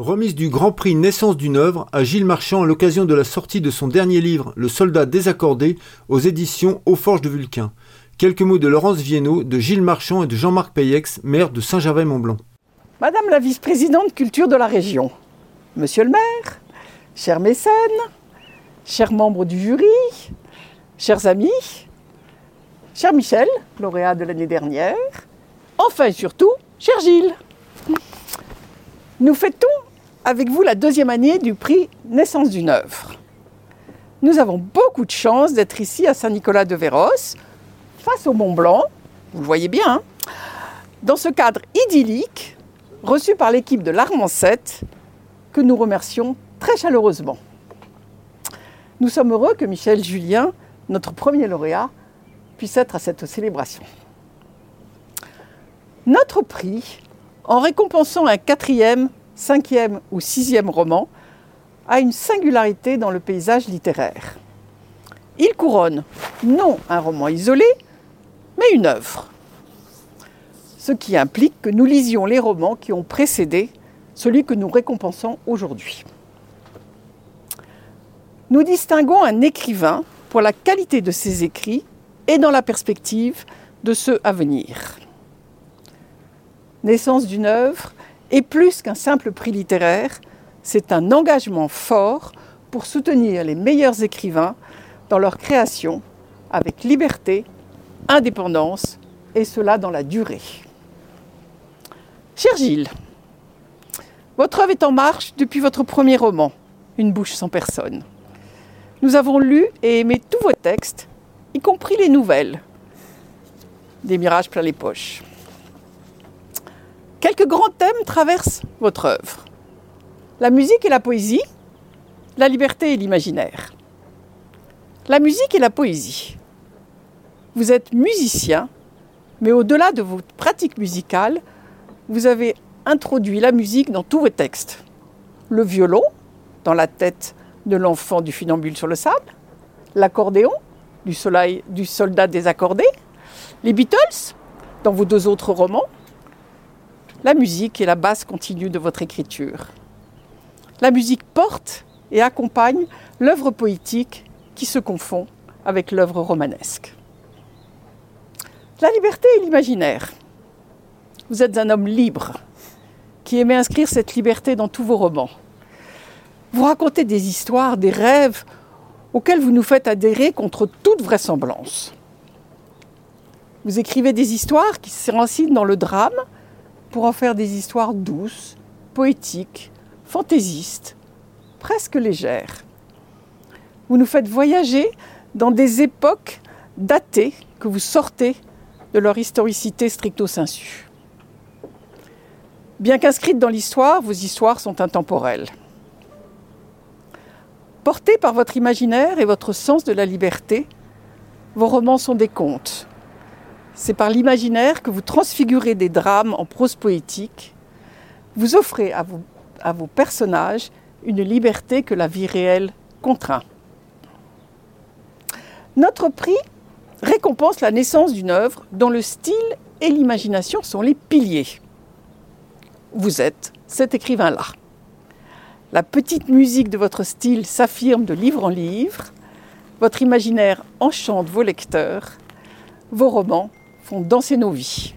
Remise du Grand Prix Naissance d'une œuvre à Gilles Marchand à l'occasion de la sortie de son dernier livre Le soldat désaccordé aux éditions Aux Forges de Vulcain. Quelques mots de Laurence Viennot, de Gilles Marchand et de Jean-Marc Payex, maire de Saint-Gervais-Mont-Blanc. Madame la vice-présidente culture de la région, Monsieur le maire, chers mécènes, chers membres du jury, chers amis, cher Michel, lauréat de l'année dernière, enfin et surtout, cher Gilles. Nous fêtons avec vous la deuxième année du prix Naissance d'une œuvre. Nous avons beaucoup de chance d'être ici à Saint-Nicolas-de-Véros, face au Mont Blanc, vous le voyez bien, hein, dans ce cadre idyllique reçu par l'équipe de l'Armancette, que nous remercions très chaleureusement. Nous sommes heureux que Michel Julien, notre premier lauréat, puisse être à cette célébration. Notre prix, en récompensant un quatrième, cinquième ou sixième roman, a une singularité dans le paysage littéraire. Il couronne non un roman isolé, mais une œuvre. Ce qui implique que nous lisions les romans qui ont précédé celui que nous récompensons aujourd'hui. Nous distinguons un écrivain pour la qualité de ses écrits et dans la perspective de ceux à venir. Naissance d'une œuvre est plus qu'un simple prix littéraire, c'est un engagement fort pour soutenir les meilleurs écrivains dans leur création avec liberté, indépendance et cela dans la durée. Cher Gilles, votre œuvre est en marche depuis votre premier roman, Une bouche sans personne. Nous avons lu et aimé tous vos textes, y compris les nouvelles. Des mirages plein les poches. Quelques grands thèmes traversent votre œuvre. La musique et la poésie, la liberté et l'imaginaire. La musique et la poésie. Vous êtes musicien, mais au-delà de vos pratiques musicales, vous avez introduit la musique dans tous vos textes. Le violon, dans la tête de l'enfant du funambule sur le sable, l'accordéon, du, soleil, du soldat désaccordé, les Beatles, dans vos deux autres romans, la musique est la base continue de votre écriture. La musique porte et accompagne l'œuvre poétique qui se confond avec l'œuvre romanesque. La liberté et l'imaginaire. Vous êtes un homme libre, qui aimait inscrire cette liberté dans tous vos romans. Vous racontez des histoires, des rêves auxquels vous nous faites adhérer contre toute vraisemblance. Vous écrivez des histoires qui s'enracinent dans le drame pour en faire des histoires douces, poétiques, fantaisistes, presque légères. Vous nous faites voyager dans des époques datées que vous sortez de leur historicité stricto sensu. Bien qu'inscrites dans l'histoire, vos histoires sont intemporelles. Portés par votre imaginaire et votre sens de la liberté, vos romans sont des contes. C'est par l'imaginaire que vous transfigurez des drames en prose poétique. Vous offrez à, vos personnages une liberté que la vie réelle contraint. Notre prix récompense la naissance d'une œuvre dont le style et l'imagination sont les piliers vous êtes cet écrivain-là. La petite musique de votre style s'affirme de livre en livre, votre imaginaire enchante vos lecteurs, vos romans danser nos vies.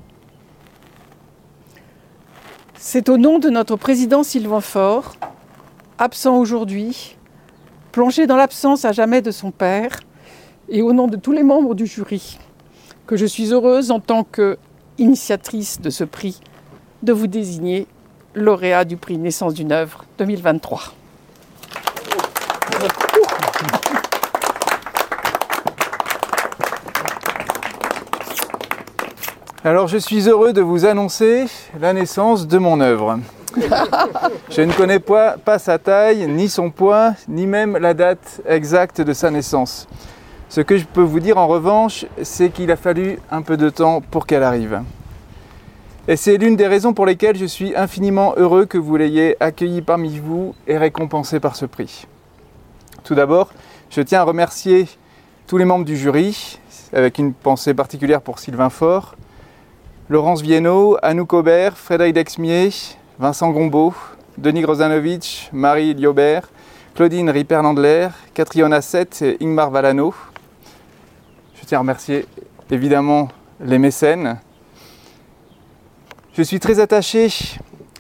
C'est au nom de notre président Sylvain Faure, absent aujourd'hui, plongé dans l'absence à jamais de son père, et au nom de tous les membres du jury, que je suis heureuse en tant qu'initiatrice de ce prix de vous désigner lauréat du prix Naissance d'une œuvre 2023. Alors je suis heureux de vous annoncer la naissance de mon œuvre. Je ne connais pas, sa taille, ni son poids, ni même la date exacte de sa naissance. Ce que je peux vous dire en revanche, c'est qu'il a fallu un peu de temps pour qu'elle arrive. Et c'est l'une des raisons pour lesquelles je suis infiniment heureux que vous l'ayez accueilli parmi vous et récompensé par ce prix. Tout d'abord, je tiens à remercier tous les membres du jury, avec une pensée particulière pour Sylvain Faure, Laurence Viennot, Anouk Aubert, Frédéric Dexmier, Vincent Gombeau, Denis Grozanovic, Marie Liobert, Claudine Ripper-Landler, Catriona Sett et Ingmar Valano. Je tiens à remercier évidemment les mécènes. Je suis très attaché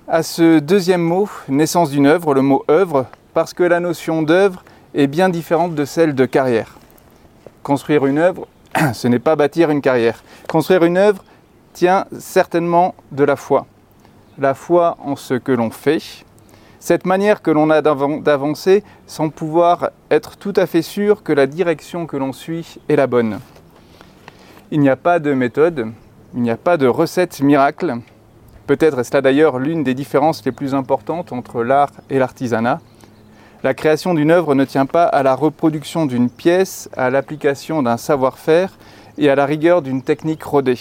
à ce deuxième mot, naissance d'une œuvre, le mot œuvre, parce que la notion d'œuvre est bien différente de celle de carrière. Construire une œuvre, ce n'est pas bâtir une carrière. Construire une œuvre tient certainement de la foi. La foi en ce que l'on fait, cette manière que l'on a d'avancer sans pouvoir être tout à fait sûr que la direction que l'on suit est la bonne. Il n'y a pas de méthode, il n'y a pas de recette miracle. Peut-être est-ce là d'ailleurs l'une des différences les plus importantes entre l'art et l'artisanat. La création d'une œuvre ne tient pas à la reproduction d'une pièce, à l'application d'un savoir-faire et à la rigueur d'une technique rodée.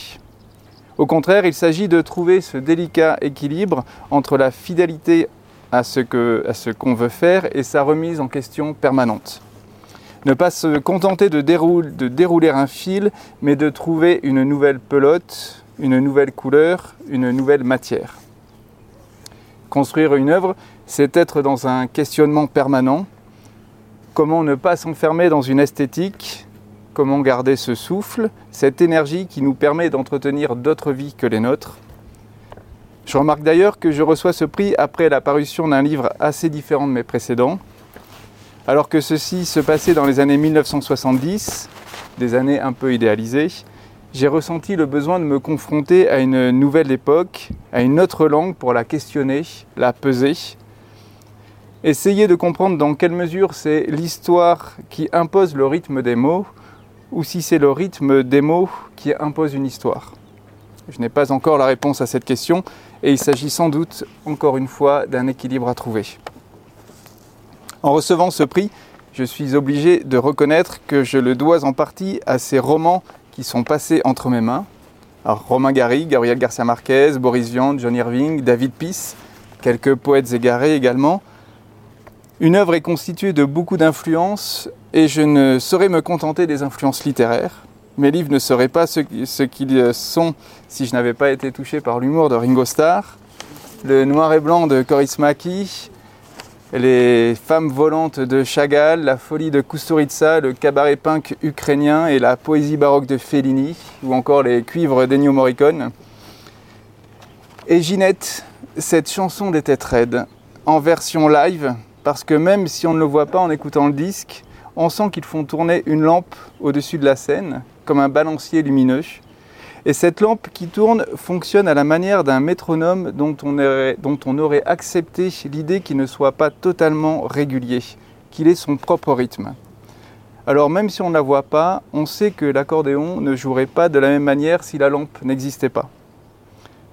Au contraire, il s'agit de trouver ce délicat équilibre entre la fidélité à ce qu'on veut faire et sa remise en question permanente. Ne pas se contenter de, dérouler un fil, mais de trouver une nouvelle pelote, une nouvelle couleur, une nouvelle matière. Construire une œuvre, c'est être dans un questionnement permanent. Comment ne pas s'enfermer dans une esthétique Comment garder ce souffle, cette énergie qui nous permet d'entretenir d'autres vies que les nôtres Je remarque d'ailleurs que je reçois ce prix après la parution d'un livre assez différent de mes précédents. Alors que ceci se passait dans les années 1970, des années un peu idéalisées, j'ai ressenti le besoin de me confronter à une nouvelle époque, à une autre langue pour la questionner, la peser. Essayer de comprendre dans quelle mesure c'est l'histoire qui impose le rythme des mots ou si c'est le rythme des mots qui impose une histoire. Je n'ai pas encore la réponse à cette question et il s'agit sans doute encore une fois d'un équilibre à trouver. En recevant ce prix, je suis obligé de reconnaître que je le dois en partie à ces romans qui sont passés entre mes mains. Alors, Romain Gary, Gabriel Garcia Marquez, Boris Vian, John Irving, David Peace, quelques poètes égarés également. Une œuvre est constituée de beaucoup d'influences et je ne saurais me contenter des influences littéraires. Mes livres ne seraient pas ce, qu'ils sont si je n'avais pas été touché par l'humour de Ringo Starr, le noir et blanc de Coris les femmes volantes de Chagall, la folie de Kusturica, le cabaret punk ukrainien et la poésie baroque de Fellini, ou encore les cuivres d'Ennio Morricone. Et Ginette, cette chanson des têtes raides, en version live, parce que même si on ne le voit pas en écoutant le disque, on sent qu'ils font tourner une lampe au-dessus de la scène, comme un balancier lumineux. Et cette lampe qui tourne fonctionne à la manière d'un métronome dont on, aurait, accepté l'idée qu'il ne soit pas totalement régulier, qu'il ait son propre rythme. Alors même si on ne la voit pas, on sait que l'accordéon ne jouerait pas de la même manière si la lampe n'existait pas.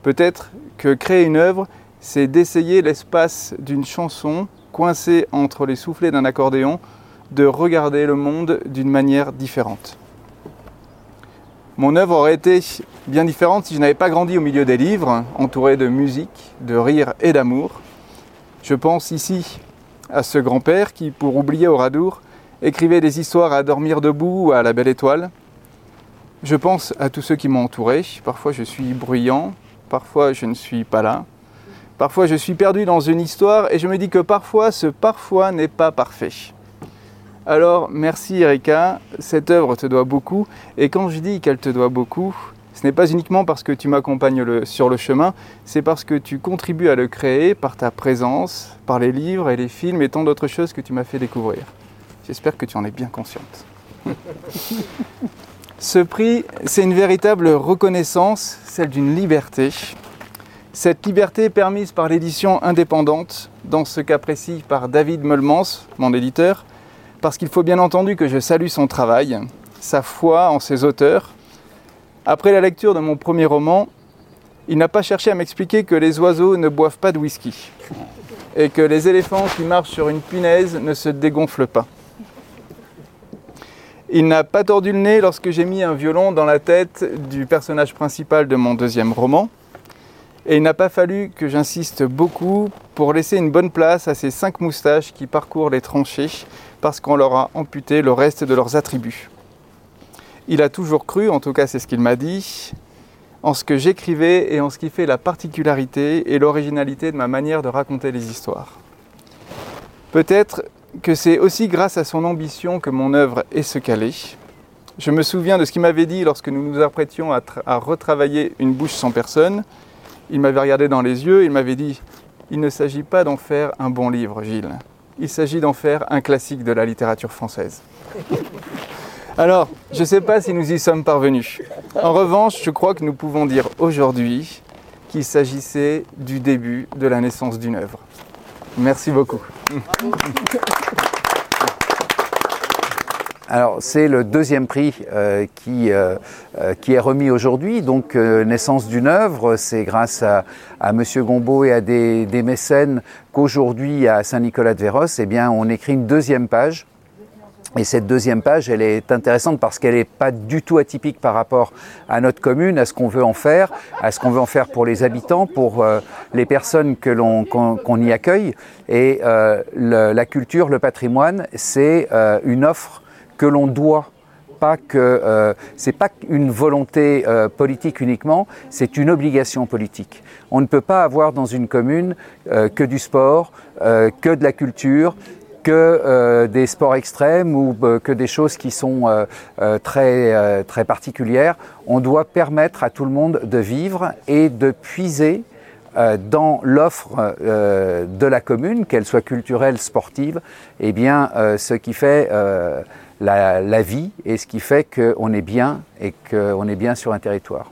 Peut-être que créer une œuvre, c'est d'essayer l'espace d'une chanson coincée entre les soufflets d'un accordéon, de regarder le monde d'une manière différente. Mon œuvre aurait été bien différente si je n'avais pas grandi au milieu des livres, entouré de musique, de rire et d'amour. Je pense ici à ce grand-père qui, pour oublier au radour, écrivait des histoires à dormir debout ou à la belle étoile. Je pense à tous ceux qui m'ont entouré. Parfois je suis bruyant, parfois je ne suis pas là. Parfois je suis perdu dans une histoire et je me dis que parfois ce parfois n'est pas parfait. Alors merci Erika, cette œuvre te doit beaucoup. Et quand je dis qu'elle te doit beaucoup, ce n'est pas uniquement parce que tu m'accompagnes sur le chemin, c'est parce que tu contribues à le créer par ta présence, par les livres et les films et tant d'autres choses que tu m'as fait découvrir. J'espère que tu en es bien consciente. Ce prix, c'est une véritable reconnaissance, celle d'une liberté. Cette liberté permise par l'édition indépendante, dans ce cas précis par David Meulmans, mon éditeur, parce qu'il faut bien entendu que je salue son travail, sa foi en ses auteurs. Après la lecture de mon premier roman, il n'a pas cherché à m'expliquer que les oiseaux ne boivent pas de whisky et que les éléphants qui marchent sur une punaise ne se dégonflent pas. Il n'a pas tordu le nez lorsque j'ai mis un violon dans la tête du personnage principal de mon deuxième roman. Et il n'a pas fallu que j'insiste beaucoup pour laisser une bonne place à ces cinq moustaches qui parcourent les tranchées parce qu'on leur a amputé le reste de leurs attributs. Il a toujours cru, en tout cas c'est ce qu'il m'a dit, en ce que j'écrivais et en ce qui fait la particularité et l'originalité de ma manière de raconter les histoires. Peut-être que c'est aussi grâce à son ambition que mon œuvre est ce qu'elle est. Je me souviens de ce qu'il m'avait dit lorsque nous nous apprêtions à, à, retravailler Une bouche sans personne. Il m'avait regardé dans les yeux, il m'avait dit Il ne s'agit pas d'en faire un bon livre, Gilles. Il s'agit d'en faire un classique de la littérature française. Alors, je ne sais pas si nous y sommes parvenus. En revanche, je crois que nous pouvons dire aujourd'hui qu'il s'agissait du début de la naissance d'une œuvre. Merci beaucoup. Alors c'est le deuxième prix euh, qui, euh, euh, qui est remis aujourd'hui, donc euh, naissance d'une œuvre. C'est grâce à, à Monsieur Gombeau et à des, des mécènes qu'aujourd'hui à Saint-Nicolas de Véros, eh bien, on écrit une deuxième page. Et cette deuxième page, elle est intéressante parce qu'elle n'est pas du tout atypique par rapport à notre commune, à ce qu'on veut en faire, à ce qu'on veut en faire pour les habitants, pour euh, les personnes que l'on qu'on qu'on y accueille. Et euh, le, la culture, le patrimoine, c'est euh, une offre que l'on doit pas que euh, c'est pas une volonté euh, politique uniquement, c'est une obligation politique. On ne peut pas avoir dans une commune euh, que du sport, euh, que de la culture, que euh, des sports extrêmes ou euh, que des choses qui sont très, très particulières. On doit permettre à tout le monde de vivre et de puiser dans l'offre de la commune, qu'elle soit culturelle, sportive, eh bien, ce qui fait la, la vie et ce qui fait qu'on est bien et qu'on est bien sur un territoire.